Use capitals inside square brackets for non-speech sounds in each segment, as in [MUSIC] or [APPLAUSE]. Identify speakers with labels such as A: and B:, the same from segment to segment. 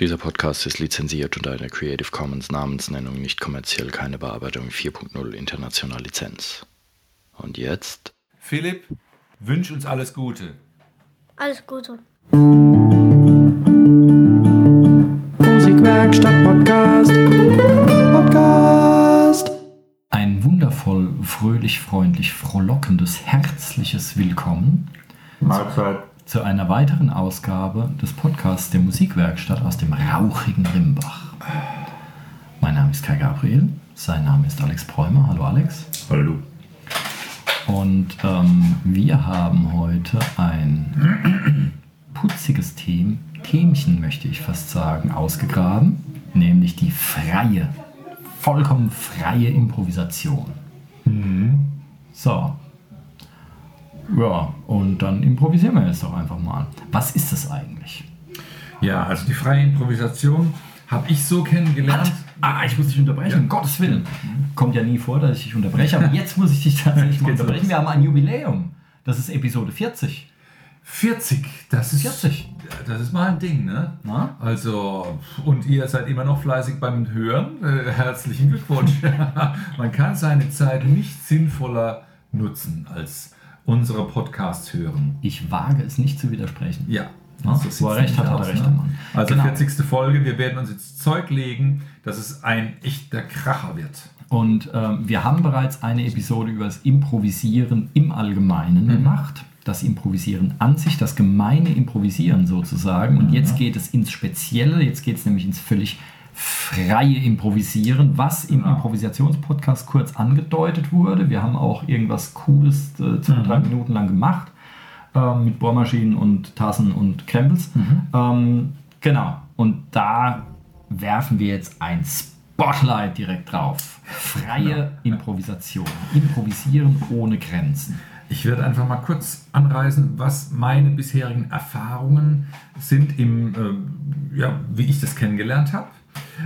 A: Dieser Podcast ist lizenziert unter einer Creative Commons Namensnennung nicht kommerziell keine Bearbeitung 4.0 international Lizenz. Und jetzt?
B: Philipp, wünsch uns alles Gute.
C: Alles Gute.
D: Musikwerkstatt Podcast. Podcast.
E: Ein wundervoll, fröhlich, freundlich, frohlockendes, herzliches Willkommen
B: Mahlzeit.
E: Zu einer weiteren Ausgabe des Podcasts der Musikwerkstatt aus dem rauchigen Rimbach. Mein Name ist Kai Gabriel, sein Name ist Alex Bräumer. Hallo Alex.
B: Hallo.
E: Und ähm, wir haben heute ein [CLEARS THROAT] putziges Them Themchen, möchte ich fast sagen, ausgegraben, nämlich die freie, vollkommen freie Improvisation. So. Ja, und dann improvisieren wir jetzt doch einfach mal. Was ist das eigentlich?
B: Ja, also die freie Improvisation habe ich so kennengelernt.
E: Ah, ich muss dich unterbrechen, um Gottes Willen. Kommt ja nie vor, dass ich dich unterbreche, aber jetzt muss ich dich tatsächlich mal unterbrechen. Wir haben ein Jubiläum. Das ist Episode 40.
B: 40, das ist
E: 40.
B: Das ist mal ein Ding, ne?
E: Na?
B: Also, und ihr seid immer noch fleißig beim Hören. Äh, herzlichen Glückwunsch. [LAUGHS] Man kann seine Zeit nicht sinnvoller nutzen als unsere Podcasts hören.
E: Ich wage es nicht zu widersprechen.
B: Ja.
E: Ja,
B: sieht's
E: wo er recht hat, hat er recht, Mann.
B: Also
E: Genau.
B: 40. Folge, wir werden uns jetzt Zeug legen, dass es ein echter Kracher wird.
E: Und ähm, wir haben bereits eine Episode über das Improvisieren im Allgemeinen gemacht. Das Improvisieren an sich, das gemeine Improvisieren sozusagen. Und jetzt geht es ins Spezielle, jetzt geht es nämlich ins völlig freie Improvisieren, was im
B: Genau.
E: Improvisationspodcast kurz angedeutet wurde. Wir haben auch irgendwas Cooles äh, zwei, drei Minuten lang gemacht. Ähm, mit Bohrmaschinen und Tassen und Krempels. Ähm, genau. Und da werfen wir jetzt ein Spotlight direkt drauf. Freie Improvisation. Improvisieren ohne Grenzen.
B: Ich werde einfach mal kurz anreißen, was meine bisherigen Erfahrungen sind, im, äh, ja, wie ich das kennengelernt habe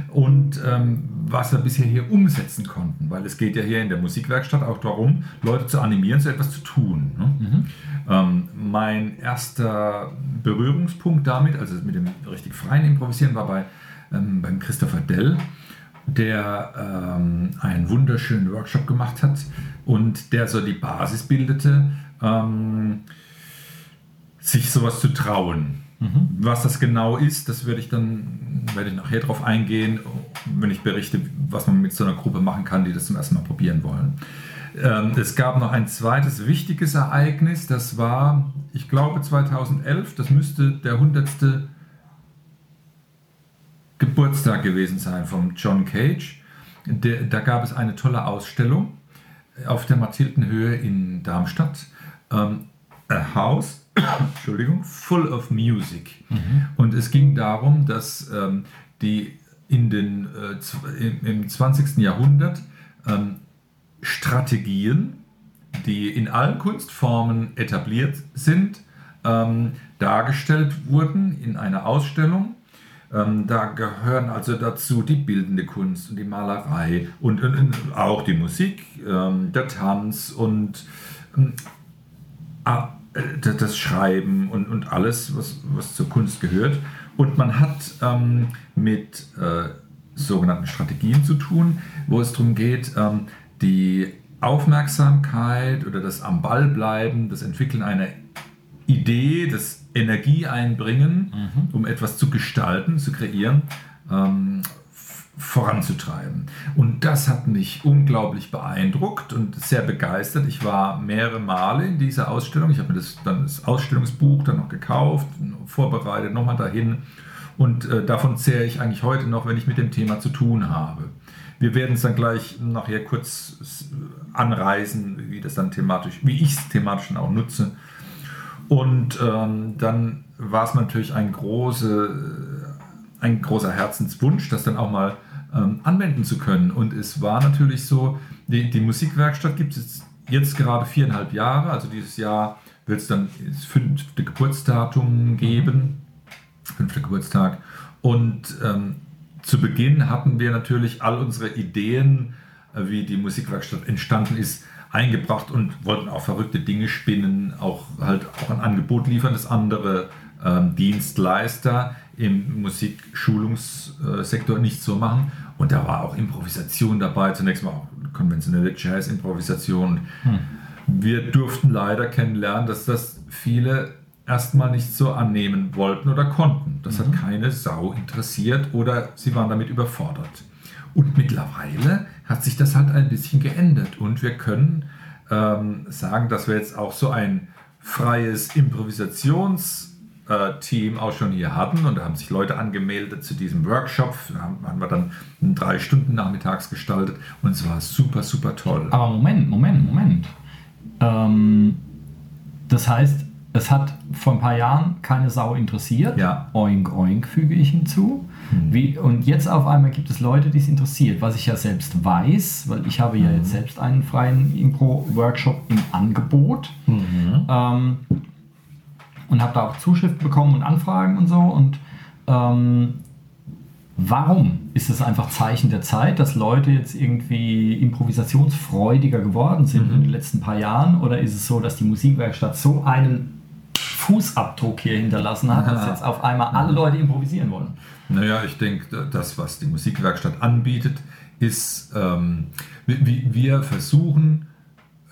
B: und ähm, was wir bisher hier umsetzen konnten. Weil es geht ja hier in der Musikwerkstatt auch darum, Leute zu animieren, so etwas zu tun. Ne? Ähm, mein erster Berührungspunkt damit, also mit dem richtig freien Improvisieren, war bei, ähm, beim Christopher Dell, der ähm, einen wunderschönen Workshop gemacht hat und der so die Basis bildete, ähm, sich sowas zu trauen. Was das genau ist, das werde ich dann, werde ich nachher drauf eingehen, wenn ich berichte, was man mit so einer Gruppe machen kann, die das zum ersten Mal probieren wollen. Ähm, es gab noch ein zweites wichtiges Ereignis, das war, ich glaube 2011, das müsste der 100. Geburtstag gewesen sein vom John Cage. Der, da gab es eine tolle Ausstellung auf der Mathildenhöhe in Darmstadt. Ähm, a House, Entschuldigung, full of music. Und es ging darum, dass ähm, die in den, äh, im, im 20. Jahrhundert ähm, Strategien, die in allen Kunstformen etabliert sind, ähm, dargestellt wurden in einer Ausstellung. Ähm, da gehören also dazu die bildende Kunst und die Malerei und, und, und auch die Musik, ähm, der Tanz und äh, das Schreiben und, und alles, was, was zur Kunst gehört. Und man hat ähm, mit äh, sogenannten Strategien zu tun, wo es darum geht, ähm, die Aufmerksamkeit oder das am Ball bleiben, das Entwickeln einer Idee, das Energie einbringen, um etwas zu gestalten, zu kreieren, ähm, voranzutreiben. Und das hat mich unglaublich beeindruckt und sehr begeistert. Ich war mehrere Male in dieser Ausstellung. Ich habe mir das, dann das Ausstellungsbuch dann noch gekauft, vorbereitet, nochmal dahin. Und äh, davon zehre ich eigentlich heute noch, wenn ich mit dem Thema zu tun habe. Wir werden es dann gleich nachher kurz s- anreißen, wie das dann thematisch, wie ich es thematisch dann auch nutze. Und ähm, dann war es natürlich ein, große, ein großer Herzenswunsch, das dann auch mal ähm, anwenden zu können. Und es war natürlich so, die, die Musikwerkstatt gibt es jetzt gerade viereinhalb Jahre, also dieses Jahr wird es dann das fünfte Geburtsdatum geben, fünfter Geburtstag. Und ähm, zu Beginn hatten wir natürlich all unsere Ideen, äh, wie die Musikwerkstatt entstanden ist, eingebracht und wollten auch verrückte Dinge spinnen, auch halt auch ein Angebot liefern, das andere ähm, Dienstleister im Musikschulungssektor nicht so machen. Und da war auch Improvisation dabei, zunächst mal auch konventionelle Jazz-Improvisation. Hm. Wir durften leider kennenlernen, dass das viele erstmal nicht so annehmen wollten oder konnten. Das mhm. hat keine Sau interessiert oder sie waren damit überfordert. Und mittlerweile hat sich das halt ein bisschen geändert und wir können ähm, sagen, dass wir jetzt auch so ein freies Improvisationsteam auch schon hier hatten und da haben sich Leute angemeldet zu diesem Workshop, haben, haben wir dann drei Stunden nachmittags gestaltet und es war super, super toll.
E: Aber Moment, Moment, Moment. Ähm, das heißt, es hat vor ein paar Jahren keine Sau interessiert.
B: Ja.
E: Oink, oink füge ich hinzu. Hm. Wie, und jetzt auf einmal gibt es Leute, die es interessiert, was ich ja selbst weiß, weil ich habe ja jetzt hm. selbst einen freien Impro-Workshop im Angebot. Mhm. Ähm, und habe da auch Zuschriften bekommen und Anfragen und so. Und ähm, warum ist es einfach Zeichen der Zeit, dass Leute jetzt irgendwie improvisationsfreudiger geworden sind mhm. in den letzten paar Jahren? Oder ist es so, dass die Musikwerkstatt so einen Fußabdruck hier hinterlassen hat, dass jetzt auf einmal alle Leute improvisieren wollen.
B: Naja, ich denke, das, was die Musikwerkstatt anbietet, ist, ähm, wir versuchen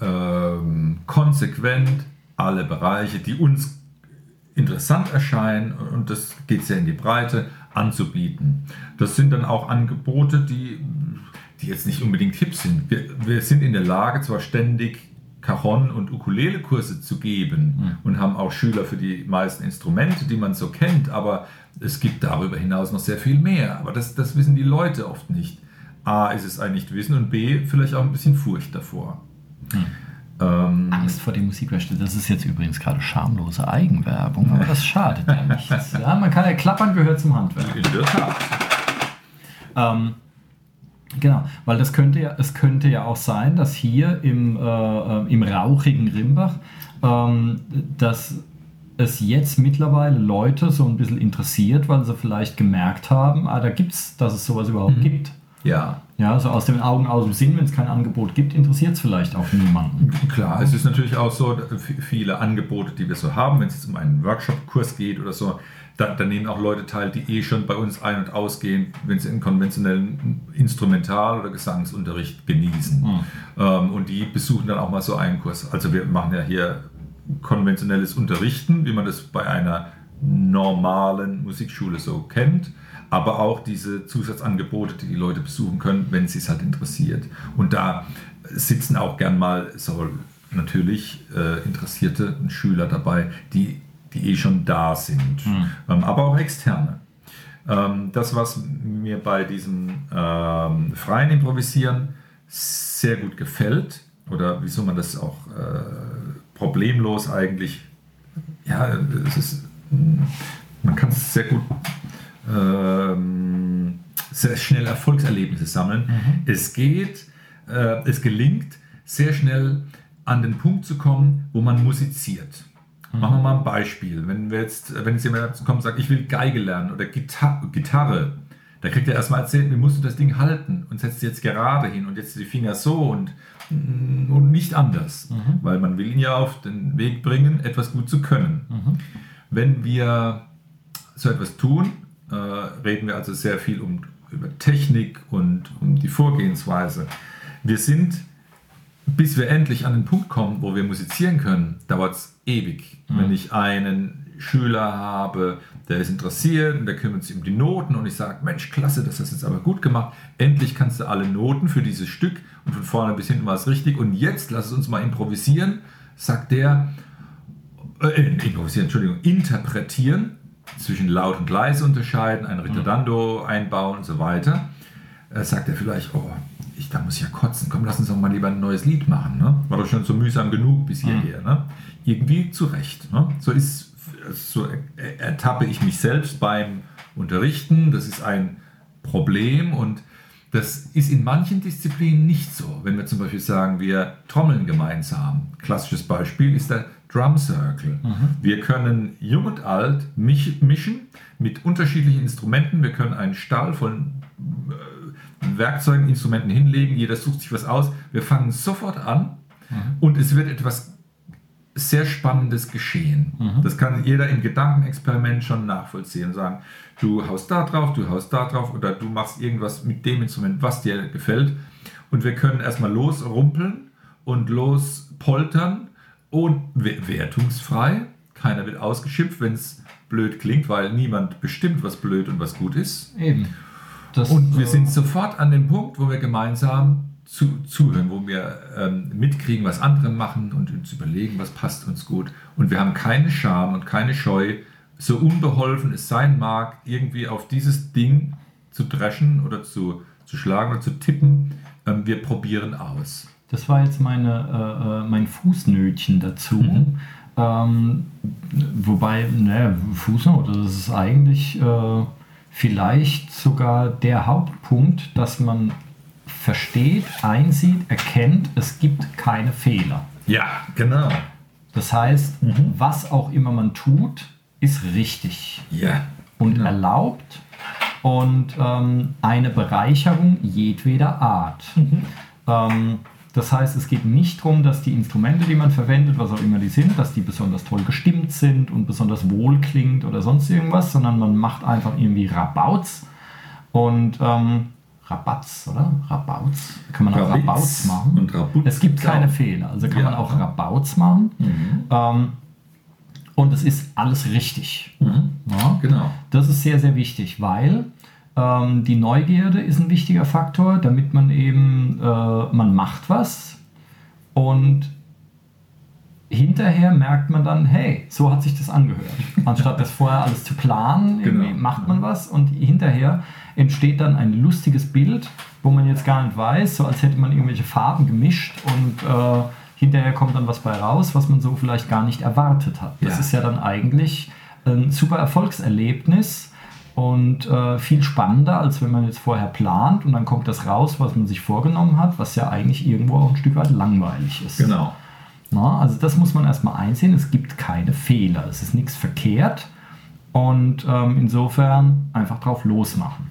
B: ähm, konsequent alle Bereiche, die uns interessant erscheinen, und das geht sehr in die Breite, anzubieten. Das sind dann auch Angebote, die, die jetzt nicht unbedingt hip sind. Wir, wir sind in der Lage, zwar ständig Cajon- und Ukulele-Kurse zu geben mhm. und haben auch Schüler für die meisten Instrumente, die man so kennt, aber es gibt darüber hinaus noch sehr viel mehr. Aber das, das wissen die Leute oft nicht. A ist es ein Nichtwissen und B vielleicht auch ein bisschen Furcht davor.
E: Mhm. Ähm, Angst vor der Musikwerkstatt, das ist jetzt übrigens gerade schamlose Eigenwerbung, aber das schadet ja nichts. [LAUGHS] Ja, man kann ja klappern, gehört zum Handwerk. In der Tat. Ähm, Genau, weil das könnte ja, es könnte ja auch sein, dass hier im, äh, äh, im rauchigen Rimbach, ähm, dass es jetzt mittlerweile Leute so ein bisschen interessiert, weil sie vielleicht gemerkt haben, ah, da gibt es, dass es sowas überhaupt mhm. gibt.
B: Ja.
E: Ja, so aus den Augen, aus dem Sinn, wenn es kein Angebot gibt, interessiert es vielleicht auch niemanden.
B: Klar, es ist natürlich auch so, viele Angebote, die wir so haben, wenn es jetzt um einen Workshop-Kurs geht oder so, da, da, nehmen auch Leute teil, die eh schon bei uns ein- und ausgehen, wenn sie einen konventionellen Instrumental- oder Gesangsunterricht genießen. Mhm. Ähm, und die besuchen dann auch mal so einen Kurs. Also wir machen ja hier konventionelles Unterrichten, wie man das bei einer normalen Musikschule so kennt, aber auch diese Zusatzangebote, die die Leute besuchen können, wenn sie es halt interessiert. Und da sitzen auch gern mal so natürlich äh, interessierte Schüler dabei, die die eh schon da sind, mhm. ähm, aber auch externe. Ähm, das, was mir bei diesem ähm, freien Improvisieren sehr gut gefällt, oder wie soll man das auch äh, problemlos eigentlich, ja, es ist, man kann es sehr gut, ähm, sehr schnell Erfolgserlebnisse sammeln. Mhm. Es geht, äh, es gelingt, sehr schnell an den Punkt zu kommen, wo man musiziert. Machen wir mal ein Beispiel. Wenn, wir jetzt, wenn jetzt jemand kommt und sagt, ich will Geige lernen oder Gitar Gitarre, da kriegt er erstmal erzählt, wie musst du das Ding halten und setzt jetzt gerade hin und jetzt die Finger so und, mm, und nicht anders. Mhm. Weil man will ihn ja auf den Weg bringen, etwas gut zu können. Mhm. Wenn wir so etwas tun, äh, reden wir also sehr viel um, über Technik und um die Vorgehensweise. Wir sind bis wir endlich an den Punkt kommen, wo wir musizieren können, dauert es ewig. Mhm. Wenn ich einen Schüler habe, der ist interessiert und der kümmert sich um die Noten und ich sage, Mensch, klasse, das hast du jetzt aber gut gemacht. Endlich kannst du alle Noten für dieses Stück und von vorne bis hinten war es richtig. Und jetzt lass es uns mal improvisieren, sagt der, äh, improvisieren, Entschuldigung, interpretieren, zwischen laut und leise unterscheiden, ein Ritardando einbauen und so weiter. Äh, sagt er vielleicht, oh, ich, da muss ich ja kotzen, komm, lass uns doch mal lieber ein neues Lied machen. Ne? War doch schon so mühsam genug bis hierher. Mhm. Ne? Irgendwie zurecht. Ne? So, ist, so ertappe ich mich selbst beim Unterrichten. Das ist ein Problem und das ist in manchen Disziplinen nicht so. Wenn wir zum Beispiel sagen, wir trommeln gemeinsam. Klassisches Beispiel ist der Drum Circle. Mhm. Wir können jung und alt mischen mit unterschiedlichen Instrumenten. Wir können einen Stall von Werkzeugen, Instrumenten hinlegen, jeder sucht sich was aus. Wir fangen sofort an mhm. und es wird etwas sehr spannendes Geschehen. Das kann jeder im Gedankenexperiment schon nachvollziehen und sagen, du haust da drauf, du haust da drauf oder du machst irgendwas mit dem Instrument, was dir gefällt. Und wir können erstmal losrumpeln und lospoltern und we- wertungsfrei. Keiner wird ausgeschimpft, wenn es blöd klingt, weil niemand bestimmt, was blöd und was gut ist.
E: Eben. Das,
B: Und wir
E: äh,
B: sind sofort an dem Punkt, wo wir gemeinsam zu, zuhören, wo wir ähm, mitkriegen, was andere machen und uns überlegen, was passt uns gut. Und wir haben keine Scham und keine Scheu, so unbeholfen es sein mag, irgendwie auf dieses Ding zu dreschen oder zu, zu schlagen oder zu tippen. Ähm, wir probieren aus.
E: Das war jetzt meine, äh, äh, mein Fußnötchen dazu.
B: Mhm.
E: Ähm, wobei, ne, Fußnote, das ist eigentlich äh, vielleicht sogar der Hauptpunkt, dass man versteht, einsieht, erkennt, es gibt keine Fehler.
B: Ja, genau.
E: Das heißt,
B: Mhm.
E: was auch immer man tut, ist richtig
B: Ja.
E: und
B: Genau.
E: erlaubt und ähm, eine Bereicherung jedweder Art.
B: Mhm.
E: Ähm, das heißt, es geht nicht darum, dass die Instrumente, die man verwendet, was auch immer die sind, dass die besonders toll gestimmt sind und besonders wohl klingt oder sonst irgendwas, sondern man macht einfach irgendwie Rabauts und ähm, Rabatz, oder? Rabauts. Kann man auch
B: Rabitz
E: Rabauts machen.
B: und Rabutz
E: es gibt keine. Fehler, also kann
B: Ja.
E: man auch Rabauts machen. Ähm, und es ist alles richtig. Ja?
B: Genau.
E: Das ist sehr, sehr wichtig, weil ähm, die Neugierde ist ein wichtiger Faktor, damit man eben, äh, man macht was und hinterher merkt man dann, hey, so hat sich das angehört. Anstatt das vorher alles zu planen,
B: Genau.
E: macht man was und hinterher entsteht dann ein lustiges Bild, wo man jetzt gar nicht weiß, so als hätte man irgendwelche Farben gemischt und äh, hinterher kommt dann was bei raus, was man so vielleicht gar nicht erwartet hat. Das
B: Ja.
E: ist ja dann eigentlich ein super Erfolgserlebnis und äh, viel spannender, als wenn man jetzt vorher plant und dann kommt das raus, was man sich vorgenommen hat, was ja eigentlich irgendwo auch ein Stück weit langweilig ist.
B: Genau.
E: Na, also das muss man erstmal einsehen, es gibt keine Fehler, es ist nichts verkehrt und ähm, insofern einfach drauf losmachen.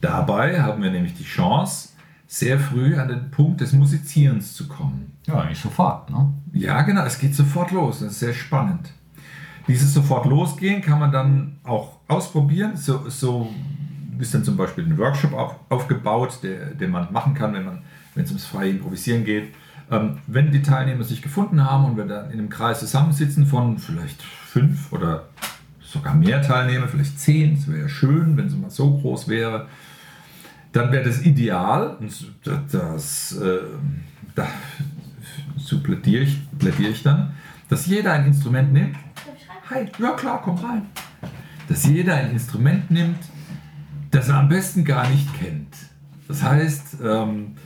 B: Dabei haben wir nämlich die Chance, sehr früh an den Punkt des Musizierens zu kommen.
E: Ja, nicht sofort. Ne?
B: Ja, genau, es geht sofort los. Das ist sehr spannend. Dieses sofort losgehen kann man dann auch ausprobieren. So, so ist dann zum Beispiel ein Workshop auf, aufgebaut, der, den man machen kann, wenn man, wenn es ums freie Improvisieren geht. Ähm, wenn die Teilnehmer sich gefunden haben und wir dann in einem Kreis zusammensitzen von vielleicht fünf oder sogar mehr Teilnehmer, vielleicht zehn, das wäre ja schön, wenn es mal so groß wäre, dann wäre das ideal, und das äh, da, so plädiere ich, plädiere ich dann, dass jeder ein Instrument nimmt. Hi, ja klar, komm rein. Dass jeder ein Instrument nimmt, das er am besten gar nicht kennt. Das heißt, ähm,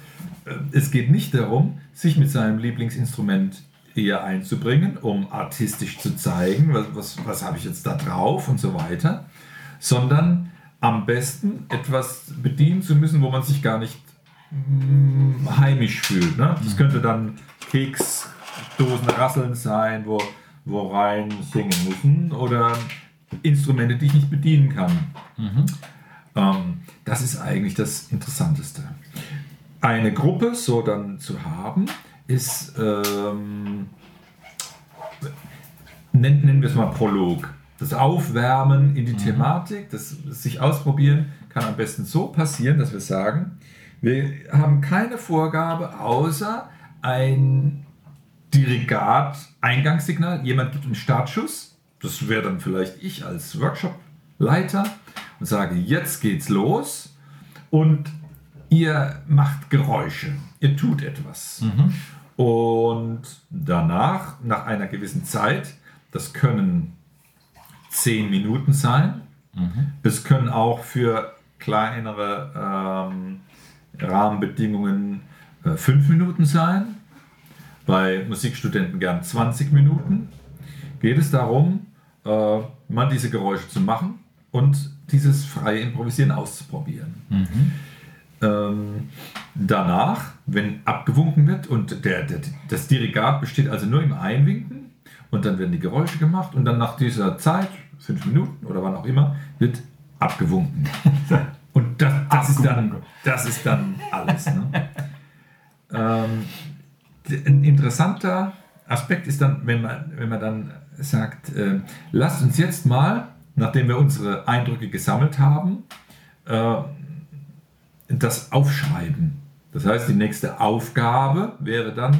B: äh, es geht nicht darum, sich mit seinem Lieblingsinstrument eher einzubringen, um artistisch zu zeigen, was, was, was habe ich jetzt da drauf und so weiter, sondern am besten etwas bedienen zu müssen, wo man sich gar nicht mm, heimisch fühlt. Ne? Das könnte dann Keksdosen rasseln sein, wo, wo rein singen müssen oder Instrumente, die ich nicht bedienen kann. Ähm, das ist eigentlich das Interessanteste. Eine Gruppe so dann zu haben, ist, ähm, nennen, nennen wir es mal Prolog. Das Aufwärmen in die Thematik, das sich ausprobieren, kann am besten so passieren, dass wir sagen, wir haben keine Vorgabe außer ein Dirigat-Eingangssignal. Jemand gibt einen Startschuss. Das wäre dann vielleicht ich als Workshop-Leiter und sage, jetzt geht's los und ihr macht Geräusche. Ihr tut etwas. Und danach, nach einer gewissen Zeit, das können zehn Minuten sein. Es können auch für kleinere ähm, Rahmenbedingungen äh, fünf Minuten sein. Bei Musikstudenten gern 20 Minuten. Geht es darum, äh, mal diese Geräusche zu machen und dieses freie Improvisieren auszuprobieren. Ähm, danach, wenn abgewunken wird und der, der, das Dirigat besteht also nur im Einwinken und dann werden die Geräusche gemacht und dann nach dieser Zeit, fünf Minuten oder wann auch immer, wird abgewunken. [LAUGHS] Und das, das, ist, dann, das ist dann alles. Ne? [LAUGHS] ähm, ein interessanter Aspekt ist dann, wenn man, wenn man dann sagt, äh, lasst uns jetzt mal, nachdem wir unsere Eindrücke gesammelt haben, äh, das aufschreiben. Das heißt, die nächste Aufgabe wäre dann,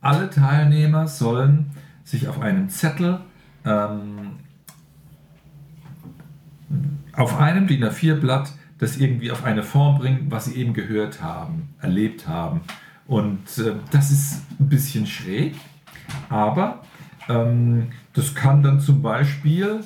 B: alle Teilnehmer sollen sich auf einem Zettel ähm, auf einem DIN A4-Blatt das irgendwie auf eine Form bringen, was sie eben gehört haben, erlebt haben. Und äh, das ist ein bisschen schräg, aber ähm, das kann dann zum Beispiel,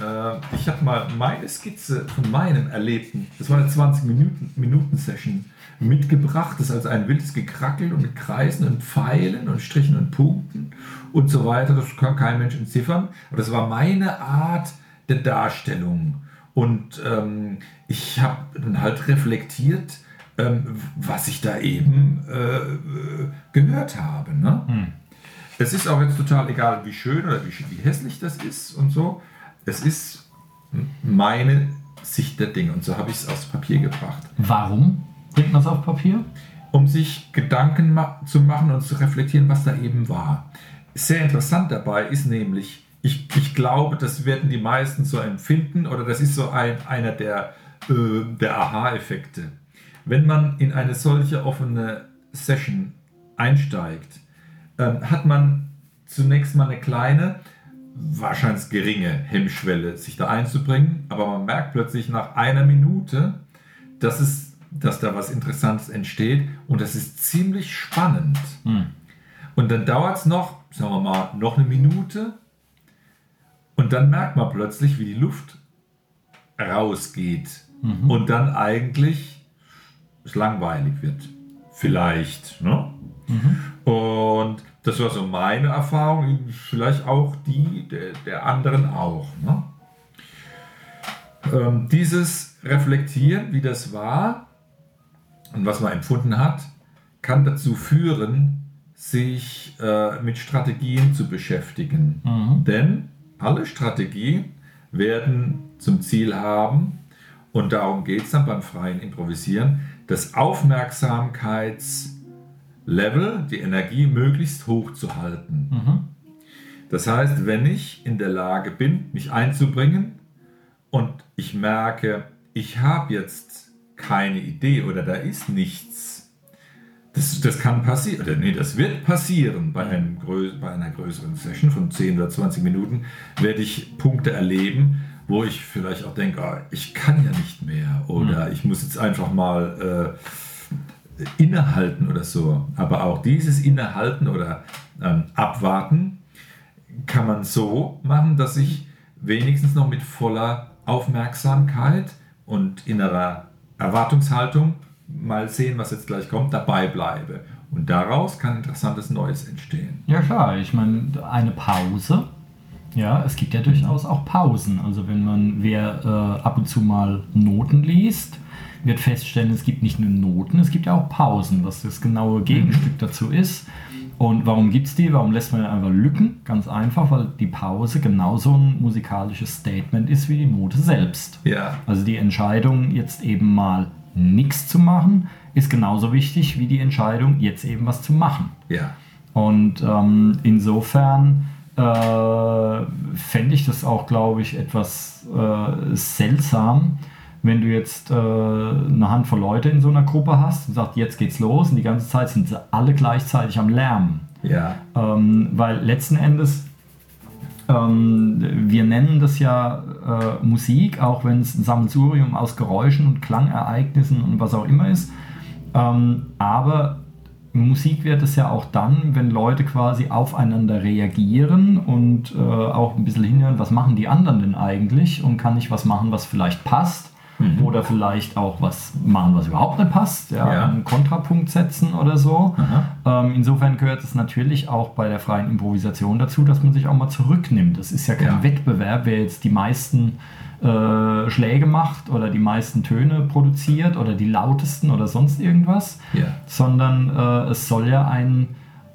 B: äh, ich habe mal meine Skizze von meinem Erlebten, das war eine 20-Minuten-Session, mitgebracht. Das ist also ein wildes Gekrackel und mit Kreisen und Pfeilen und Strichen und Punkten und so weiter. Das kann kein Mensch entziffern. Aber das war meine Art der Darstellung. Und ähm, ich habe dann halt reflektiert, ähm, was ich da eben äh, gehört habe. Ne? Hm. Es ist auch jetzt total egal, wie schön oder wie, wie hässlich das ist und so. Es ist meine Sicht der Dinge und so habe ich es aufs Papier gebracht.
E: Warum bringt man es auf Papier?
B: Um sich Gedanken ma zu machen und zu reflektieren, was da eben war. Sehr interessant dabei ist nämlich, ich, ich glaube, das werden die meisten so empfinden oder das ist so ein, einer der, äh, der Aha-Effekte. Wenn man in eine solche offene Session einsteigt, äh, hat man zunächst mal eine kleine, wahrscheinlich geringe Hemmschwelle, sich da einzubringen, aber man merkt plötzlich nach einer Minute, dass, es, dass da was Interessantes entsteht und das ist ziemlich spannend. Hm. Und dann dauert es noch, sagen wir mal, noch eine Minute und dann merkt man plötzlich, wie die Luft rausgeht mhm. und dann eigentlich es langweilig wird. Vielleicht. Ne? Mhm. Und das war so meine Erfahrung, vielleicht auch die der, der anderen auch. Ne? Ähm, dieses Reflektieren, wie das war und was man empfunden hat, kann dazu führen, sich äh, mit Strategien zu beschäftigen. Mhm. Denn alle Strategien werden zum Ziel haben, und darum geht es dann beim freien Improvisieren, das Aufmerksamkeitslevel, die Energie möglichst hoch zu halten. Mhm. Das heißt, wenn ich in der Lage bin, mich einzubringen und ich merke, ich habe jetzt keine Idee oder da ist nichts, das, das kann passieren, oder nee, das wird passieren bei, einem, bei einer größeren Session von 10 oder 20 Minuten, werde ich Punkte erleben, wo ich vielleicht auch denke, oh, ich kann ja nicht mehr oder mhm. ich muss jetzt einfach mal äh, innehalten oder so. Aber auch dieses Innehalten oder ähm, Abwarten kann man so machen, dass ich wenigstens noch mit voller Aufmerksamkeit und innerer Erwartungshaltung mal sehen, was jetzt gleich kommt, dabei bleibe. Und daraus kann interessantes Neues entstehen.
E: Ja klar, ich meine, eine Pause, ja, es gibt ja durchaus auch Pausen. Also wenn man, wer äh, ab und zu mal Noten liest, wird feststellen, es gibt nicht nur Noten, es gibt ja auch Pausen, was das genaue Gegenstück mhm. dazu ist. Und warum gibt es die? Warum lässt man einfach Lücken? Ganz einfach, weil die Pause genauso ein musikalisches Statement ist wie die Note selbst.
B: Ja.
E: Also die Entscheidung, jetzt eben mal nichts zu machen, ist genauso wichtig wie die Entscheidung, jetzt eben was zu machen.
B: Ja.
E: Und ähm, insofern fände ich das auch, glaube ich, etwas äh, seltsam, wenn du jetzt äh, eine Handvoll Leute in so einer Gruppe hast und sagst, jetzt geht's los und die ganze Zeit sind sie alle gleichzeitig am Lärmen.
B: Ja.
E: Ähm, weil letzten Endes ähm, wir nennen das ja äh, Musik, auch wenn es ein Sammelsurium aus Geräuschen und Klangereignissen und was auch immer ist. Ähm, aber Musik wird es ja auch dann, wenn Leute quasi aufeinander reagieren und äh, auch ein bisschen hinhören, was machen die anderen denn eigentlich und kann ich was machen, was vielleicht passt mhm. oder vielleicht auch was machen, was überhaupt nicht passt, ja, ja. einen Kontrapunkt setzen oder so. Ähm, insofern gehört es natürlich auch bei der freien Improvisation dazu, dass man sich auch mal zurücknimmt. Das ist ja kein ja. Wettbewerb, wer jetzt die meisten äh, Schläge macht oder die meisten Töne produziert oder die lautesten oder sonst irgendwas,
B: ja.
E: sondern äh, es soll ja ein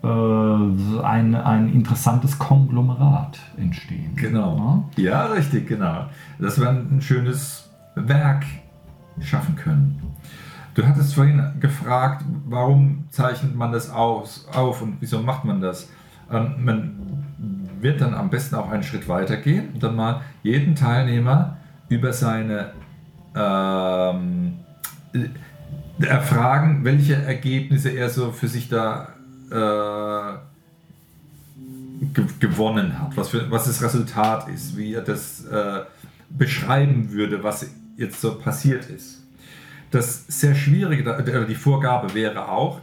E: äh, ein, ein interessantes Konglomerat entstehen.
B: Genau. Ja, ja richtig, genau. Das wäre ein schönes Werk schaffen können. Du hattest vorhin gefragt, warum zeichnet man das aus, auf und wieso macht man das? ähm, man wird dann am besten auch einen Schritt weiter gehen und dann mal jeden Teilnehmer über seine ähm, äh, erfragen, welche Ergebnisse er so für sich da äh, ge gewonnen hat, was, für, was das Resultat ist, wie er das äh, beschreiben würde, was jetzt so passiert ist. Das sehr Schwierige, oder die Vorgabe wäre auch,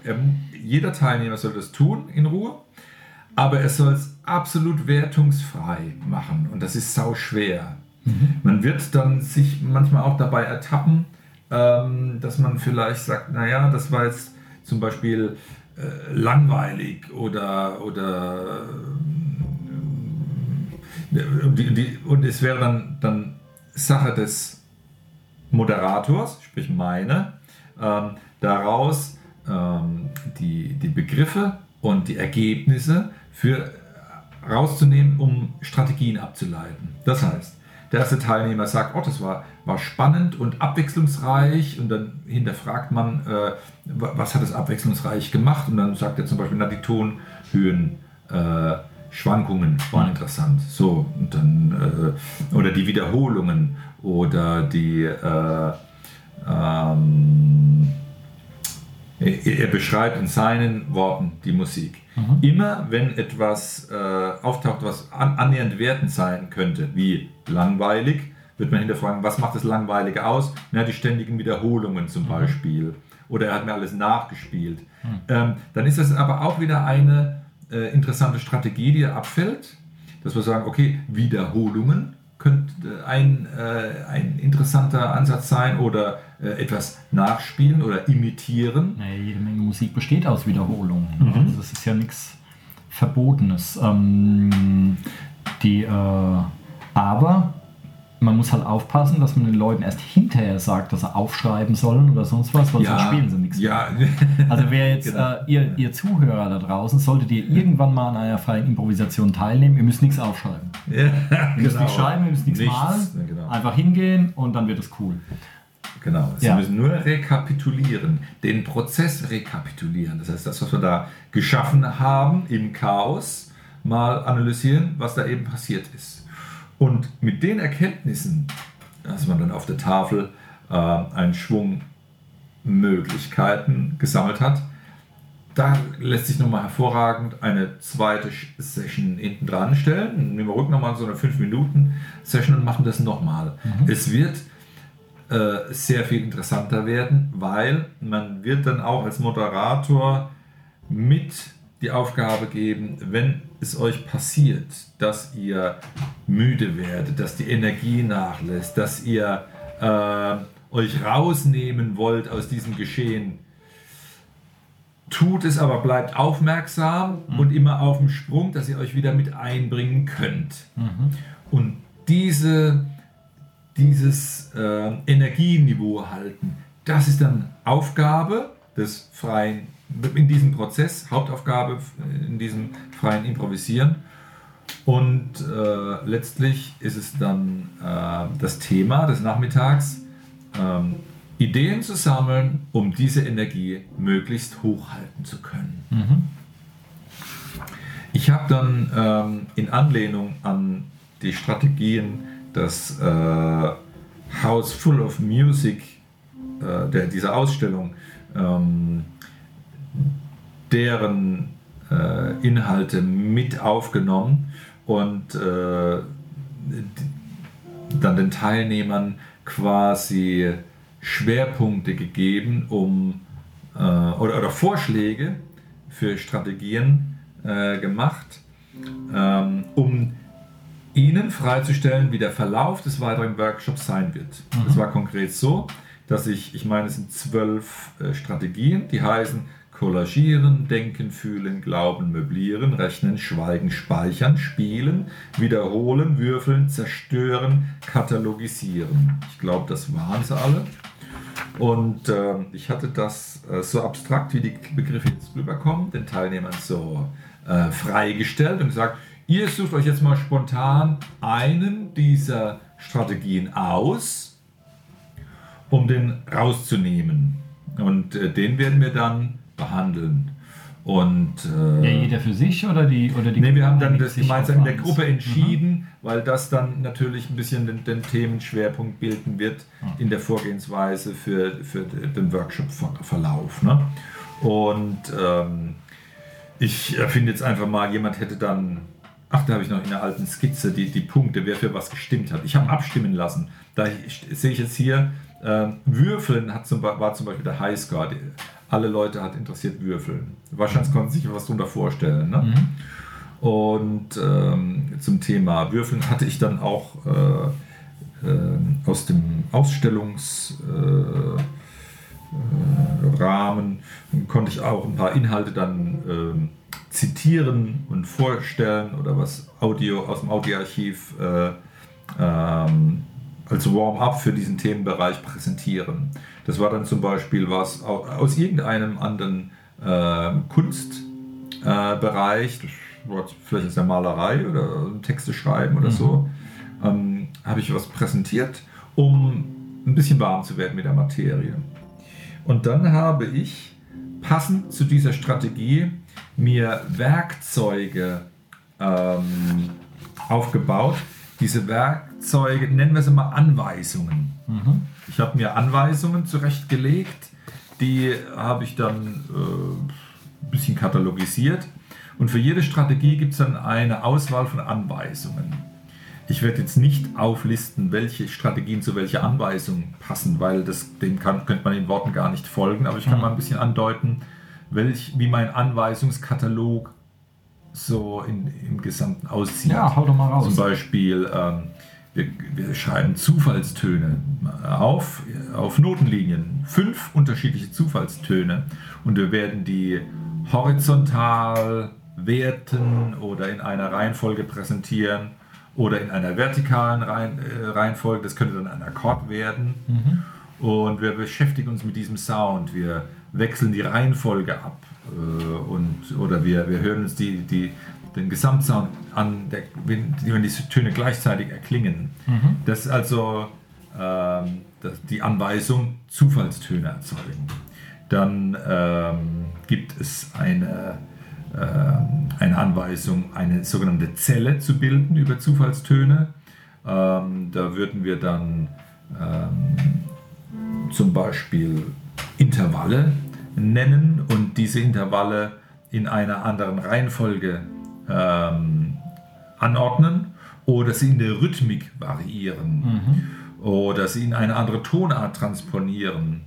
B: jeder Teilnehmer soll das tun in Ruhe, aber er soll es absolut wertungsfrei machen und das ist sau schwer. Mhm. Man wird dann sich manchmal auch dabei ertappen, ähm, dass man vielleicht sagt, naja, das war jetzt zum Beispiel äh, langweilig oder, oder äh, die, die, und es wäre dann, dann Sache des Moderators, sprich meine, ähm, daraus ähm, die, die Begriffe und die Ergebnisse für rauszunehmen, um Strategien abzuleiten. Das heißt, der erste Teilnehmer sagt, oh, das war, war spannend und abwechslungsreich und dann hinterfragt man, äh, was hat es abwechslungsreich gemacht und dann sagt er zum Beispiel, na, die Tonhöhen äh, Schwankungen waren interessant. So, und dann, äh, oder die Wiederholungen oder die, äh, ähm, er beschreibt in seinen Worten die Musik. Mhm. Immer wenn etwas äh, auftaucht, was an, annähernd wertend sein könnte, wie langweilig, wird man hinterfragen, was macht das Langweilige aus? Na, die ständigen Wiederholungen zum mhm. Beispiel. Oder er hat mir alles nachgespielt. Mhm. Ähm, dann ist das aber auch wieder eine äh, interessante Strategie, die abfällt, dass wir sagen, okay, Wiederholungen könnte ein, äh, ein interessanter Ansatz sein oder äh, etwas nachspielen oder imitieren.
E: Naja, jede Menge Musik besteht aus Wiederholungen. Mhm. Also das ist ja nichts Verbotenes. Ähm, die, äh, aber man muss halt aufpassen, dass man den Leuten erst hinterher sagt, dass sie aufschreiben sollen oder sonst was, weil ja, sonst spielen sie nichts
B: ja.
E: mehr. [LAUGHS] Also wer jetzt, genau. äh, ihr, ihr, Zuhörer da draußen, solltet ihr irgendwann mal an einer freien Improvisation teilnehmen, ihr müsst nichts aufschreiben. [LAUGHS] Ja, ihr müsst genau. nichts schreiben, ihr müsst nichts, nichts malen, genau. einfach hingehen und dann wird es cool.
B: Genau, Sie ja. müssen nur rekapitulieren, den Prozess rekapitulieren. Das heißt, das, was wir da geschaffen haben im Chaos, mal analysieren, was da eben passiert ist. Und mit den Erkenntnissen, dass man dann auf der Tafel äh, einen Schwung Möglichkeiten gesammelt hat, da lässt sich nochmal hervorragend eine zweite Session hinten dran stellen. Nehmen wir rück nochmal so eine 5-Minuten-Session und machen das nochmal. Mhm. Es wird äh, sehr viel interessanter werden, weil man wird dann auch als Moderator mit die Aufgabe geben, wenn es euch passiert, dass ihr müde werdet, dass die Energie nachlässt, dass ihr äh, euch rausnehmen wollt aus diesem Geschehen, tut es aber, bleibt aufmerksam mhm. und immer auf dem Sprung, dass ihr euch wieder mit einbringen könnt. Mhm. Und diese, dieses äh, Energieniveau halten, das ist dann Aufgabe des freien in diesem Prozess, Hauptaufgabe in diesem freien Improvisieren. Und äh, letztlich ist es dann äh, das Thema des Nachmittags, ähm, Ideen zu sammeln, um diese Energie möglichst hochhalten zu können. Mhm. Ich habe dann ähm, in Anlehnung an die Strategien des äh, House Full of Music, äh, der, dieser Ausstellung, ähm, deren äh, Inhalte mit aufgenommen und äh, dann den Teilnehmern quasi Schwerpunkte gegeben, um äh, oder, oder, Vorschläge für Strategien äh, gemacht, ähm, um ihnen freizustellen, wie der Verlauf des weiteren Workshops sein wird. Mhm. Das war konkret so, dass ich, ich meine, es sind zwölf äh, Strategien, die heißen Kollagieren, denken, fühlen, glauben, möblieren, rechnen, schweigen, speichern, spielen, wiederholen, würfeln, zerstören, katalogisieren. Ich glaube, das waren sie alle. Und äh, ich hatte das äh, so abstrakt, wie die Begriffe jetzt rüberkommen, den Teilnehmern so äh, freigestellt und gesagt, ihr sucht euch jetzt mal spontan einen dieser Strategien aus, um den rauszunehmen. Und äh, den werden wir dann behandeln. Und, äh,
E: ja, jeder für sich oder die oder die
B: Nee, wir haben dann das gemeinsam in der? Gruppe entschieden, weil das dann natürlich ein bisschen den, den Themenschwerpunkt bilden wird in der Vorgehensweise für, für den Workshop-Verlauf. Ne? Und ähm, ich äh, finde jetzt einfach mal, jemand hätte dann, ach, da habe ich noch in der alten Skizze die, die Punkte, wer für was gestimmt hat. Ich habe abstimmen lassen. Da ich- sehe ich jetzt hier, ähm, Würfeln hat zum, war zum Beispiel der Highscore. Alle Leute hat interessiert Würfeln. Wahrscheinlich konnten sich was darunter vorstellen. Ne? Und ähm, zum Thema Würfeln hatte ich dann auch äh, äh, aus dem Ausstellungsrahmen äh, Rahmen konnte ich auch ein paar Inhalte dann ähm, zitieren und vorstellen oder was Audio aus dem Audioarchiv äh, ähm, als Warm-up für diesen Themenbereich präsentieren. Das war dann zum Beispiel was au- aus irgendeinem anderen äh, Kunstbereich, war vielleicht aus der Malerei oder Texte schreiben oder so, ähm, habe ich was präsentiert, um ein bisschen warm zu werden mit der Materie. Und dann habe ich passend zu dieser Strategie mir Werkzeuge ähm, aufgebaut. Diese Werkzeuge, nennen wir sie mal Anweisungen. Ich habe mir Anweisungen zurechtgelegt, die habe ich dann äh, ein bisschen katalogisiert. Und für jede Strategie gibt es dann eine Auswahl von Anweisungen. Ich werde jetzt nicht auflisten, welche Strategien zu welcher Anweisung passen, weil das, dem kann, könnte man in Worten gar nicht folgen, aber ich kann mal ein bisschen andeuten, welch, wie mein Anweisungskatalog so in, im Gesamten aussieht.
E: Ja, hau doch mal raus.
B: Zum Beispiel, ähm, wir, schreiben Zufallstöne auf, auf Notenlinien. Fünf unterschiedliche Zufallstöne. Und wir werden die horizontal werten oder in einer Reihenfolge präsentieren oder in einer vertikalen äh, Reihenfolge. Das könnte dann ein Akkord werden. Und wir beschäftigen uns mit diesem Sound. Wir wechseln die Reihenfolge ab. Äh, und, oder wir, wir hören uns die, die, den Gesamtsound an, der, wenn, wenn diese Töne gleichzeitig erklingen. Das ist also ähm, das, die Anweisung, Zufallstöne erzeugen. Dann ähm, gibt es eine, ähm, eine Anweisung, eine sogenannte Zelle zu bilden über Zufallstöne. Ähm, da würden wir dann ähm, zum Beispiel Intervalle nennen und diese Intervalle in einer anderen Reihenfolge ähm, anordnen oder sie in der Rhythmik variieren oder sie in eine andere Tonart transponieren.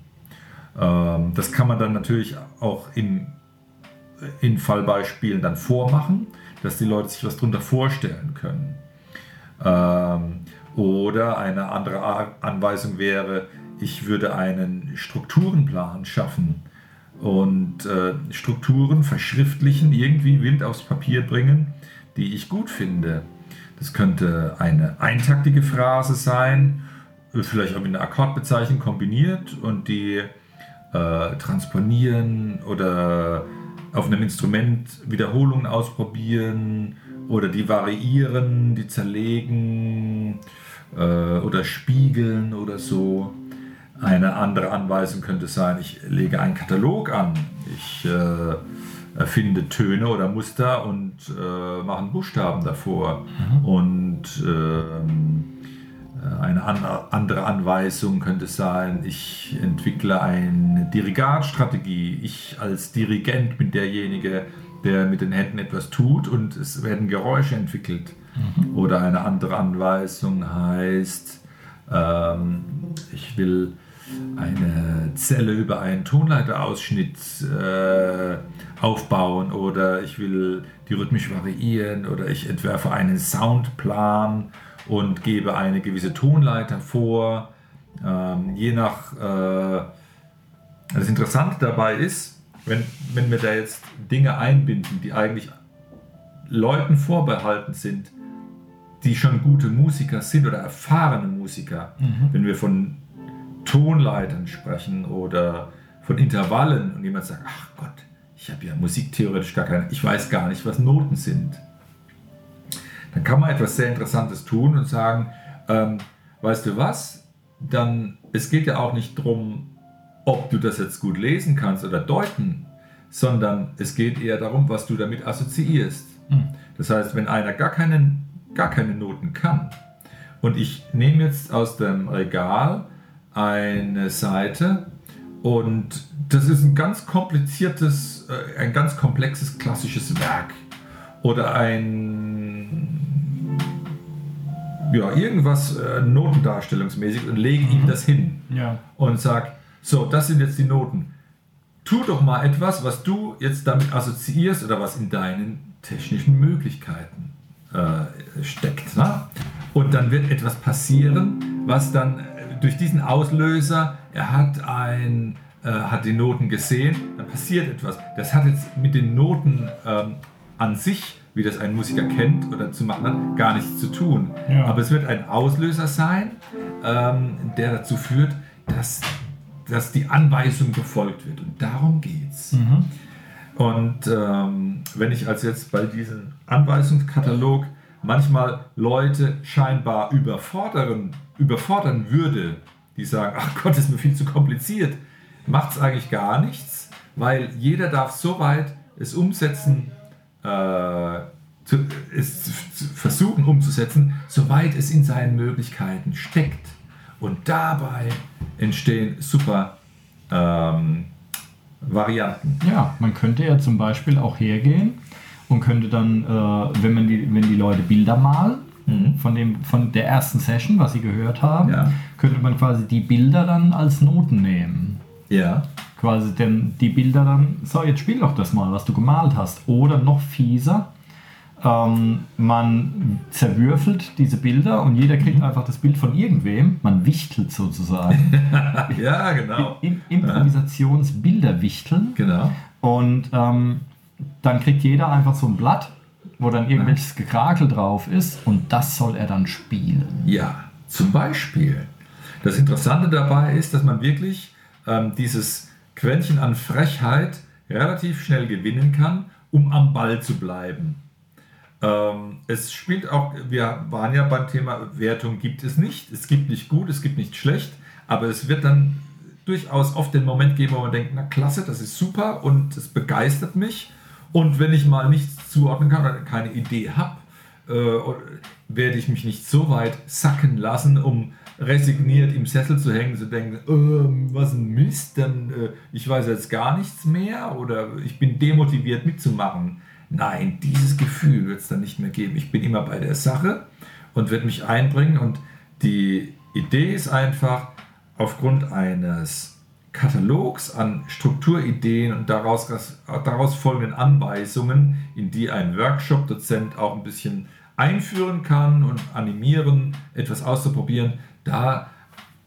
B: Ähm, das kann man dann natürlich auch im, in Fallbeispielen dann vormachen, dass die Leute sich was darunter vorstellen können. Ähm, oder eine andere Anweisung wäre, ich würde einen Strukturenplan schaffen und äh, Strukturen verschriftlichen, irgendwie wild aufs Papier bringen, die ich gut finde. Das könnte eine eintaktige Phrase sein, vielleicht auch mit einer Akkordbezeichnung kombiniert und die äh, transponieren oder auf einem Instrument Wiederholungen ausprobieren oder die variieren, die zerlegen äh, oder spiegeln oder so. Eine andere Anweisung könnte sein, ich lege einen Katalog an, ich äh, erfinde Töne oder Muster und äh, mache Buchstaben davor. Und ähm, eine an- andere Anweisung könnte sein, ich entwickle eine Dirigatstrategie. Ich als Dirigent bin derjenige, der mit den Händen etwas tut und es werden Geräusche entwickelt. Oder eine andere Anweisung heißt, ähm, ich will eine Zelle über einen Tonleiterausschnitt äh, aufbauen oder ich will die rhythmisch variieren oder ich entwerfe einen Soundplan und gebe eine gewisse Tonleiter vor. Ähm, je nach. Äh, das Interessante dabei ist, wenn, wenn wir da jetzt Dinge einbinden, die eigentlich Leuten vorbehalten sind, die schon gute Musiker sind oder erfahrene Musiker, wenn wir von Tonleitern sprechen oder von Intervallen und jemand sagt, ach Gott, ich habe ja musiktheoretisch gar keine, ich weiß gar nicht, was Noten sind. Dann kann man etwas sehr Interessantes tun und sagen, ähm, weißt du was, dann, es geht ja auch nicht darum, ob du das jetzt gut lesen kannst oder deuten, sondern es geht eher darum, was du damit assoziierst. Das heißt, wenn einer gar keine, gar keine Noten kann und ich nehme jetzt aus dem Regal eine Seite und das ist ein ganz kompliziertes, äh, ein ganz komplexes klassisches Werk oder ein ja, irgendwas äh, notendarstellungsmäßig und lege ihm das hin
E: Ja.
B: und sag, so, das sind jetzt die Noten. Tu doch mal etwas, was du jetzt damit assoziierst oder was in deinen technischen Möglichkeiten äh, steckt. Ne? Und dann wird etwas passieren, was dann äh, durch diesen Auslöser, er hat ein äh, hat die Noten gesehen, dann passiert etwas. Das hat jetzt mit den Noten ähm, an sich, wie das ein Musiker kennt oder zu machen hat, gar nichts zu tun.
E: Ja.
B: Aber es wird ein Auslöser sein, ähm, der dazu führt, dass, dass die Anweisung befolgt wird. Und darum geht's. Und ähm, wenn ich also jetzt bei diesem Anweisungskatalog manchmal Leute scheinbar überfordern, überfordern würde, die sagen, ach Gott, ist mir viel zu kompliziert, macht es eigentlich gar nichts, weil jeder darf so weit es umsetzen, äh, zu, es zu, versuchen umzusetzen, soweit es in seinen Möglichkeiten steckt. Und dabei entstehen super ähm, Varianten.
E: Ja, man könnte ja zum Beispiel auch hergehen und könnte dann, äh, wenn, man die, wenn die Leute Bilder malen, von, dem, von der ersten Session, was sie gehört haben,
B: Ja.
E: könnte man quasi die Bilder dann als Noten nehmen.
B: Ja.
E: Quasi denn die Bilder dann, so jetzt spiel doch das mal, was du gemalt hast. Oder noch fieser, ähm, man zerwürfelt diese Bilder und jeder kriegt einfach das Bild von irgendwem. Man wichtelt sozusagen. [LAUGHS]
B: Ja, genau.
E: Im Improvisationsbilderwichteln.
B: Genau.
E: Und ähm, dann kriegt jeder einfach so ein Blatt, wo dann irgendwelches Gekrakel drauf ist und das soll er dann spielen.
B: Ja, zum Beispiel. Das Interessante dabei ist, dass man wirklich ähm, dieses Quäntchen an Frechheit relativ schnell gewinnen kann, um am Ball zu bleiben. Ähm, es spielt auch, wir waren ja beim Thema Wertung gibt es nicht. Es gibt nicht gut, es gibt nicht schlecht, aber es wird dann durchaus oft den Moment geben, wo man denkt, na klasse, das ist super und es begeistert mich. Und wenn ich mal nichts zuordnen kann oder keine Idee habe, äh, werde ich mich nicht so weit sacken lassen, um resigniert im Sessel zu hängen, zu denken, ähm, was ein Mist, dann äh, ich weiß jetzt gar nichts mehr oder ich bin demotiviert mitzumachen. Nein, dieses Gefühl wird es dann nicht mehr geben. Ich bin immer bei der Sache und werde mich einbringen und die Idee ist einfach, aufgrund eines Katalogs an Strukturideen und daraus, daraus folgenden Anweisungen, in die ein Workshop-Dozent auch ein bisschen einführen kann und animieren, etwas auszuprobieren, da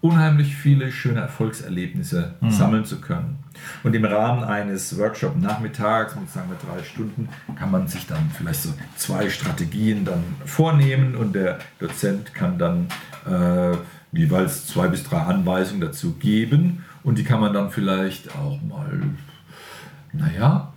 B: unheimlich viele schöne Erfolgserlebnisse sammeln zu können. Und im Rahmen eines Workshop-Nachmittags mit sagen wir drei Stunden kann man sich dann vielleicht so zwei Strategien dann vornehmen und der Dozent kann dann äh, jeweils zwei bis drei Anweisungen dazu geben und die kann man dann vielleicht auch mal, naja,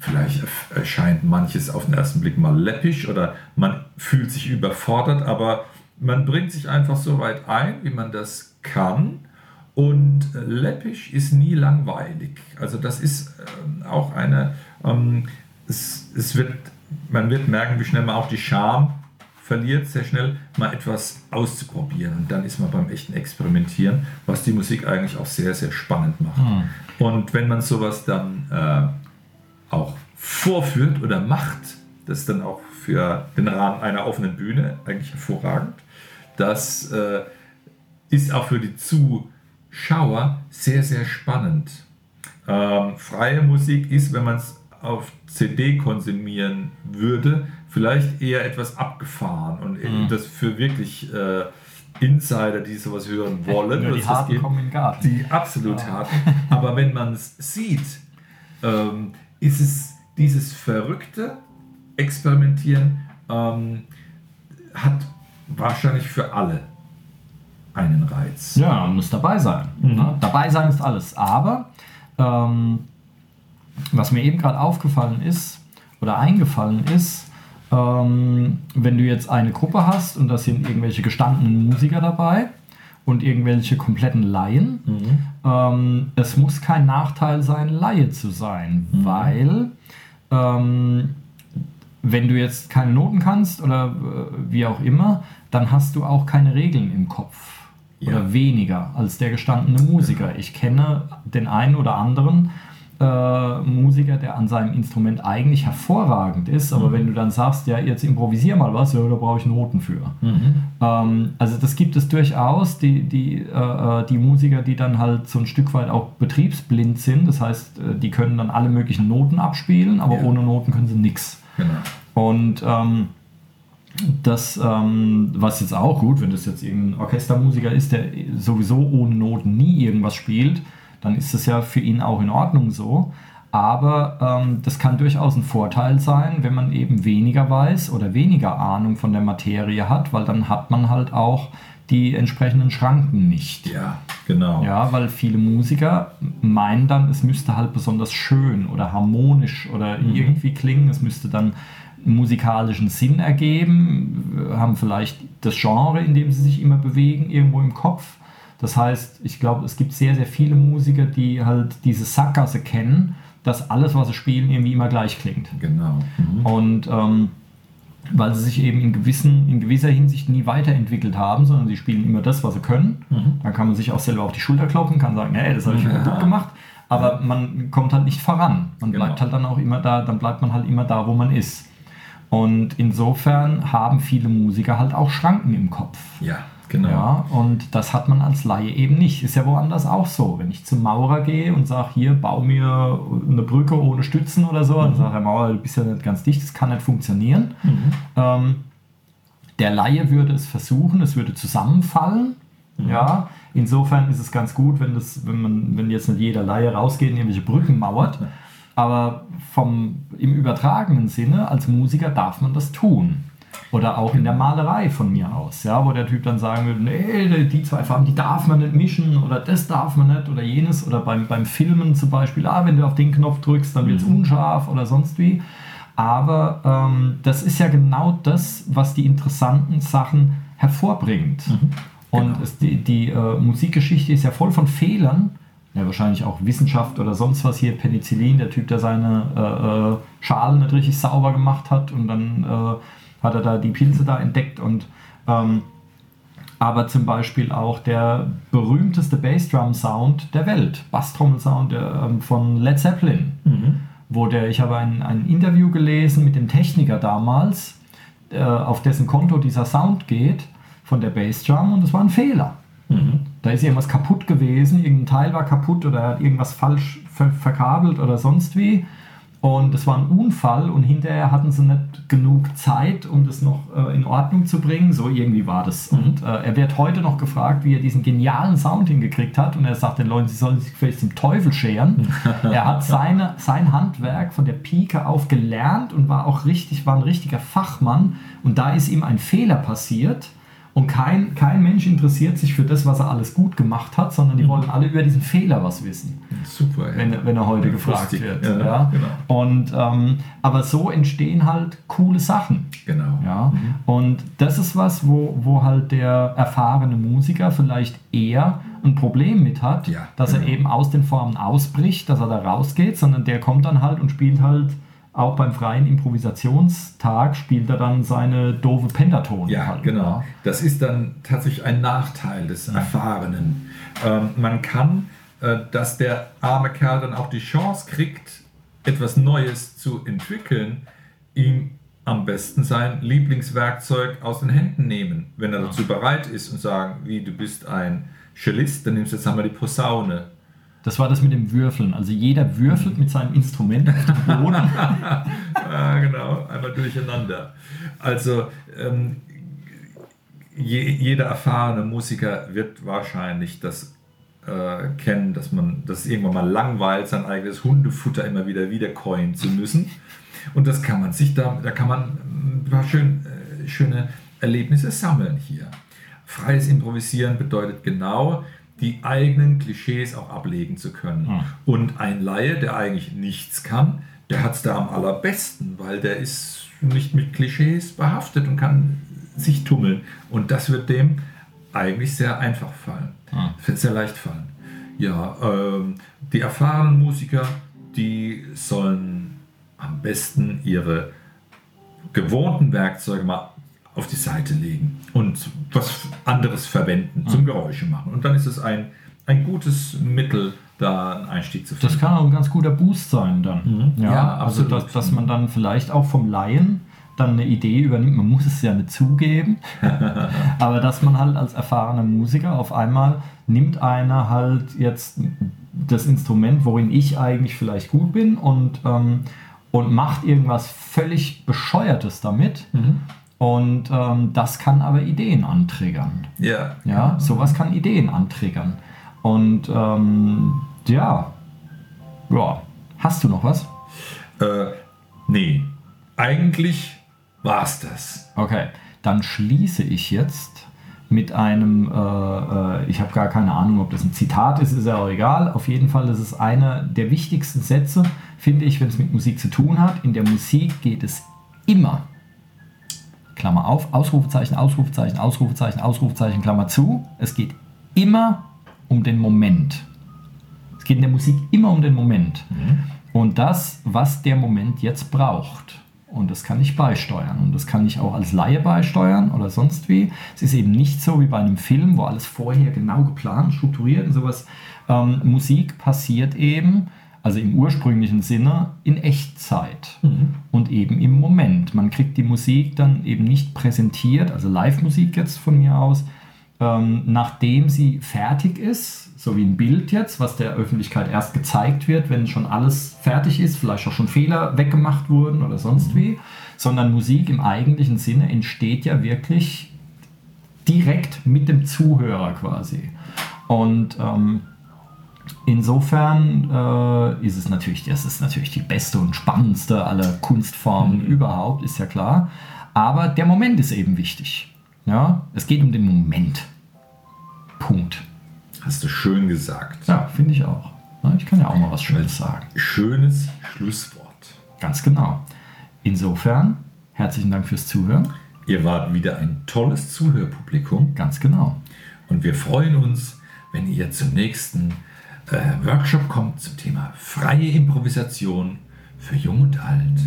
B: vielleicht erscheint manches auf den ersten Blick mal läppisch oder man fühlt sich überfordert, aber man bringt sich einfach so weit ein, wie man das kann. Und läppisch ist nie langweilig. Also das ist ähm, auch eine, ähm, es, es wird, man wird merken, wie schnell man auch die Scham verliert, sehr schnell mal etwas auszuprobieren. Und dann ist man beim echten Experimentieren, was die Musik eigentlich auch sehr, sehr spannend macht. Und wenn man sowas dann äh, auch vorführt oder macht, das ist dann auch für den Rahmen einer offenen Bühne eigentlich hervorragend. Das äh, ist auch für die Zuschauer sehr, sehr spannend. Ähm, freie Musik ist, wenn man es auf CD konsumieren würde, vielleicht eher etwas abgefahren und das für wirklich äh, Insider, die sowas hören wollen.
E: Nur die Harten
B: geht,
E: kommen in Garten.
B: die absolut harten. Aber wenn man es sieht, ähm, ist es dieses verrückte Experimentieren ähm, hat wahrscheinlich für alle einen Reiz.
E: Ja, man muss dabei sein. Ne? Dabei sein ist alles. Aber ähm, was mir eben gerade aufgefallen ist oder eingefallen ist, ähm, wenn du jetzt eine Gruppe hast und da sind irgendwelche gestandenen Musiker dabei und irgendwelche kompletten Laien.
B: Mhm.
E: Ähm, es muss kein Nachteil sein, Laie zu sein,
B: Mhm.
E: weil ähm, wenn du jetzt keine Noten kannst oder äh, wie auch immer, dann hast du auch keine Regeln im Kopf.
B: Ja.
E: Oder weniger als der gestandene Musiker. Ich kenne den einen oder anderen äh, Musiker, der an seinem Instrument eigentlich hervorragend ist, aber wenn du dann sagst, ja, jetzt improvisier mal was, ja, da brauche ich Noten für. Ähm, also das gibt es durchaus, die, die, äh, äh, die Musiker, die dann halt so ein Stück weit auch betriebsblind sind. Das heißt, äh, die können dann alle möglichen Noten abspielen, aber
B: Ja.
E: ohne Noten können sie nichts.
B: Genau.
E: Und ähm, das, ähm, was jetzt auch gut, wenn das jetzt irgendein Orchestermusiker ist, der sowieso ohne Noten nie irgendwas spielt, dann ist das ja für ihn auch in Ordnung so. Aber ähm, das kann durchaus ein Vorteil sein, wenn man eben weniger weiß oder weniger Ahnung von der Materie hat, weil dann hat man halt auch die entsprechenden Schranken nicht.
B: Ja, genau.
E: Ja, weil viele Musiker meinen dann, es müsste halt besonders schön oder harmonisch oder irgendwie klingen, es müsste dann musikalischen Sinn ergeben, haben vielleicht das Genre, in dem sie sich immer bewegen, irgendwo im Kopf. Das heißt, ich glaube, es gibt sehr, sehr viele Musiker, die halt diese Sackgasse kennen, dass alles, was sie spielen, irgendwie immer gleich klingt.
B: Genau. Mhm.
E: Und ähm, weil sie sich eben in, gewissen, in gewisser Hinsicht nie weiterentwickelt haben, sondern sie spielen immer das, was sie können. Dann kann man sich auch selber auf die Schulter klopfen, kann sagen, hey, das habe ich immer gut gemacht. Aber man kommt halt nicht voran. Man
B: Genau.
E: bleibt halt dann auch immer da, dann bleibt man halt immer da, wo man ist. Und insofern haben viele Musiker halt auch Schranken im Kopf.
B: Ja, genau.
E: Ja, und das hat man als Laie eben nicht. Ist ja woanders auch so. Wenn ich zum Maurer gehe und sage, hier, bau mir eine Brücke ohne Stützen oder so, dann sagt der Maurer, du bist ja nicht ganz dicht, das kann nicht funktionieren. Ähm, der Laie würde es versuchen, es würde zusammenfallen. Ja, insofern ist es ganz gut, wenn, das, wenn, man, wenn jetzt nicht jeder Laie rausgeht und irgendwelche Brücken mauert. Aber vom, im übertragenen Sinne, als Musiker darf man das tun. Oder auch in der Malerei von mir aus, ja, wo der Typ dann sagen würde, nee, die zwei Farben, die darf man nicht mischen oder das darf man nicht oder jenes. Oder beim, beim Filmen zum Beispiel, ah, wenn du auf den Knopf drückst, dann wird es unscharf oder sonst wie. Aber ähm, das ist ja genau das, was die interessanten Sachen hervorbringt. Und es, die, die äh, Musikgeschichte ist ja voll von Fehlern. Ja, wahrscheinlich auch Wissenschaft oder sonst was hier, Penicillin, der Typ, der seine äh, äh, Schalen nicht richtig sauber gemacht hat und dann äh, hat er da die Pilze da entdeckt und ähm, aber zum Beispiel auch der berühmteste Bassdrum-Sound der Welt, Basstrommel-Sound der, ähm, von Led Zeppelin, wo der, ich habe ein, ein Interview gelesen mit dem Techniker damals, äh, auf dessen Konto dieser Sound geht von der Bassdrum und es war ein Fehler. Da ist irgendwas kaputt gewesen, irgendein Teil war kaputt oder er hat irgendwas falsch ver verkabelt oder sonst wie. Und es war ein Unfall und hinterher hatten sie nicht genug Zeit, um das noch äh, in Ordnung zu bringen. So irgendwie war das. Und äh, er wird heute noch gefragt, wie er diesen genialen Sound hingekriegt hat. Und er sagt den Leuten, sie sollen sich vielleicht zum Teufel scheren. [LAUGHS] er hat seine, sein Handwerk von der Pike auf gelernt und war auch richtig, war ein richtiger Fachmann. Und da ist ihm ein Fehler passiert. Und kein, kein Mensch interessiert sich für das, was er alles gut gemacht hat, sondern die wollen alle über diesen Fehler was wissen
B: Super. Ja.
E: wenn, wenn er heute
B: Ja,
E: gefragt
B: lustig.
E: wird.
B: Ja,
E: Ja,
B: genau.
E: Und, ähm, aber so entstehen halt coole Sachen.
B: Genau.
E: Ja? Und das ist was, wo, wo halt der erfahrene Musiker vielleicht eher ein Problem mit hat, dass er
B: genau.
E: eben aus den Formen ausbricht, dass er da rausgeht, sondern der kommt dann halt und spielt halt auch beim freien Improvisationstag spielt er dann seine doofe Pentatone.
B: Ja,
E: halt,
B: genau. Das ist dann tatsächlich ein Nachteil des Erfahrenen. Ähm, man kann, äh, dass der arme Kerl dann auch die Chance kriegt, etwas Neues zu entwickeln, ihm am besten sein Lieblingswerkzeug aus den Händen nehmen, wenn er dazu bereit ist und sagen, wie du bist ein Cellist, dann nimmst du jetzt einmal die Posaune.
E: Das war das mit dem Würfeln. Also jeder würfelt mit seinem Instrument auf dem Boden. [LAUGHS]
B: Ah, genau, einmal durcheinander. Also ähm, je, jeder erfahrene Musiker wird wahrscheinlich das äh, kennen, dass man das irgendwann mal langweilt, sein eigenes Hundefutter immer wieder wiedercoin zu müssen. Und das kann man sich da, da kann man paar schön, äh, schöne Erlebnisse sammeln hier. Freies Improvisieren bedeutet genau, die eigenen Klischees auch ablegen zu können.
E: Ja.
B: Und ein Laie, der eigentlich nichts kann, der hat es da am allerbesten, weil der ist nicht mit Klischees behaftet und kann sich tummeln. Und das wird dem eigentlich sehr einfach fallen.
E: Ah.
B: Sehr leicht fallen. Ja, ähm, die erfahrenen Musiker, die sollen am besten ihre gewohnten Werkzeuge mal auf die Seite legen und was anderes verwenden zum Geräusche machen. Und dann ist es ein, ein gutes Mittel, da einen Einstieg zu finden.
E: Das kann auch ein ganz guter Boost sein dann.
B: Mhm. Ja,
E: also
B: absolut.
E: dass, dass man dann vielleicht auch vom Laien dann eine Idee übernimmt. Man muss es ja nicht zugeben, [LAUGHS] aber dass man halt als erfahrener Musiker auf einmal nimmt einer halt jetzt das Instrument, worin ich eigentlich vielleicht gut bin und, ähm, und macht irgendwas völlig Bescheuertes damit.
B: Mhm.
E: Und ähm, das kann aber Ideen antriggern.
B: Ja,
E: Ja, sowas kann Ideen antriggern. Und ähm, ja, ja, hast du noch was?
B: Äh, nee, eigentlich war's das.
E: Okay, dann schließe ich jetzt mit einem, äh, äh, ich habe gar keine Ahnung, ob das ein Zitat ist, ist ja auch egal. Auf jeden Fall ist es einer der wichtigsten Sätze, finde ich, wenn es mit Musik zu tun hat. In der Musik geht es immer, Klammer auf, Ausrufezeichen, Ausrufezeichen, Ausrufezeichen, Ausrufezeichen, Klammer zu. Es geht immer um den Moment. Es geht in der Musik immer um den Moment. Und das, was der Moment jetzt braucht. Und das kann ich beisteuern. Und das kann ich auch als Laie beisteuern oder sonst wie. Es ist eben nicht so wie bei einem Film, wo alles vorher genau geplant, strukturiert und sowas. Ähm, Musik passiert eben, also im ursprünglichen Sinne, in Echtzeit und eben im Moment. Man kriegt die Musik dann eben nicht präsentiert, also Live-Musik jetzt von mir aus, ähm, nachdem sie fertig ist, so wie ein Bild jetzt, was der Öffentlichkeit erst gezeigt wird, wenn schon alles fertig ist, vielleicht auch schon Fehler weggemacht wurden oder sonst wie, sondern Musik im eigentlichen Sinne entsteht ja wirklich direkt mit dem Zuhörer quasi. Und ähm, insofern äh, ist es natürlich, das ist natürlich die beste und spannendste aller Kunstformen überhaupt, ist ja klar. Aber der Moment ist eben wichtig. Ja, es geht um den Moment. Punkt.
B: Hast du schön gesagt.
E: Ja, finde ich auch. Ich kann ja auch mal was Schönes sagen.
B: Schönes Schlusswort.
E: Ganz genau. Insofern, herzlichen Dank fürs Zuhören.
B: Ihr wart wieder ein tolles Zuhörpublikum
E: Ganz genau.
B: und wir freuen uns, wenn ihr zum nächsten äh, Workshop kommt zum Thema freie Improvisation für Jung und Alt.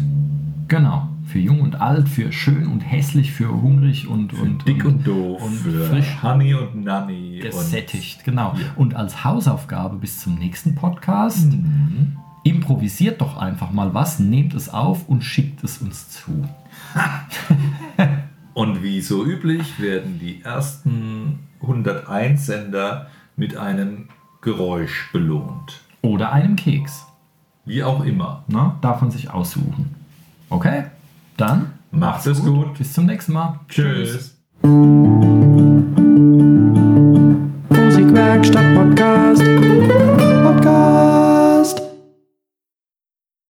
E: Genau. Für jung und alt, für schön und hässlich, für hungrig und,
B: Für
E: und
B: dick und, doof,
E: und
B: für
E: frisch
B: Honey und Nanny.
E: gesättigt. Genau.
B: Ja.
E: Und als Hausaufgabe bis zum nächsten Podcast,
B: Mhm.
E: improvisiert doch einfach mal was, nehmt es auf und schickt es uns zu.
B: Und, [LAUGHS] und wie so üblich werden die ersten 101 Sender mit einem Geräusch belohnt.
E: Oder einem Keks.
B: Wie auch immer.
E: Na, darf man sich aussuchen. Okay? Dann
B: Macht es gut.
E: Bis zum nächsten Mal.
B: Tschüss.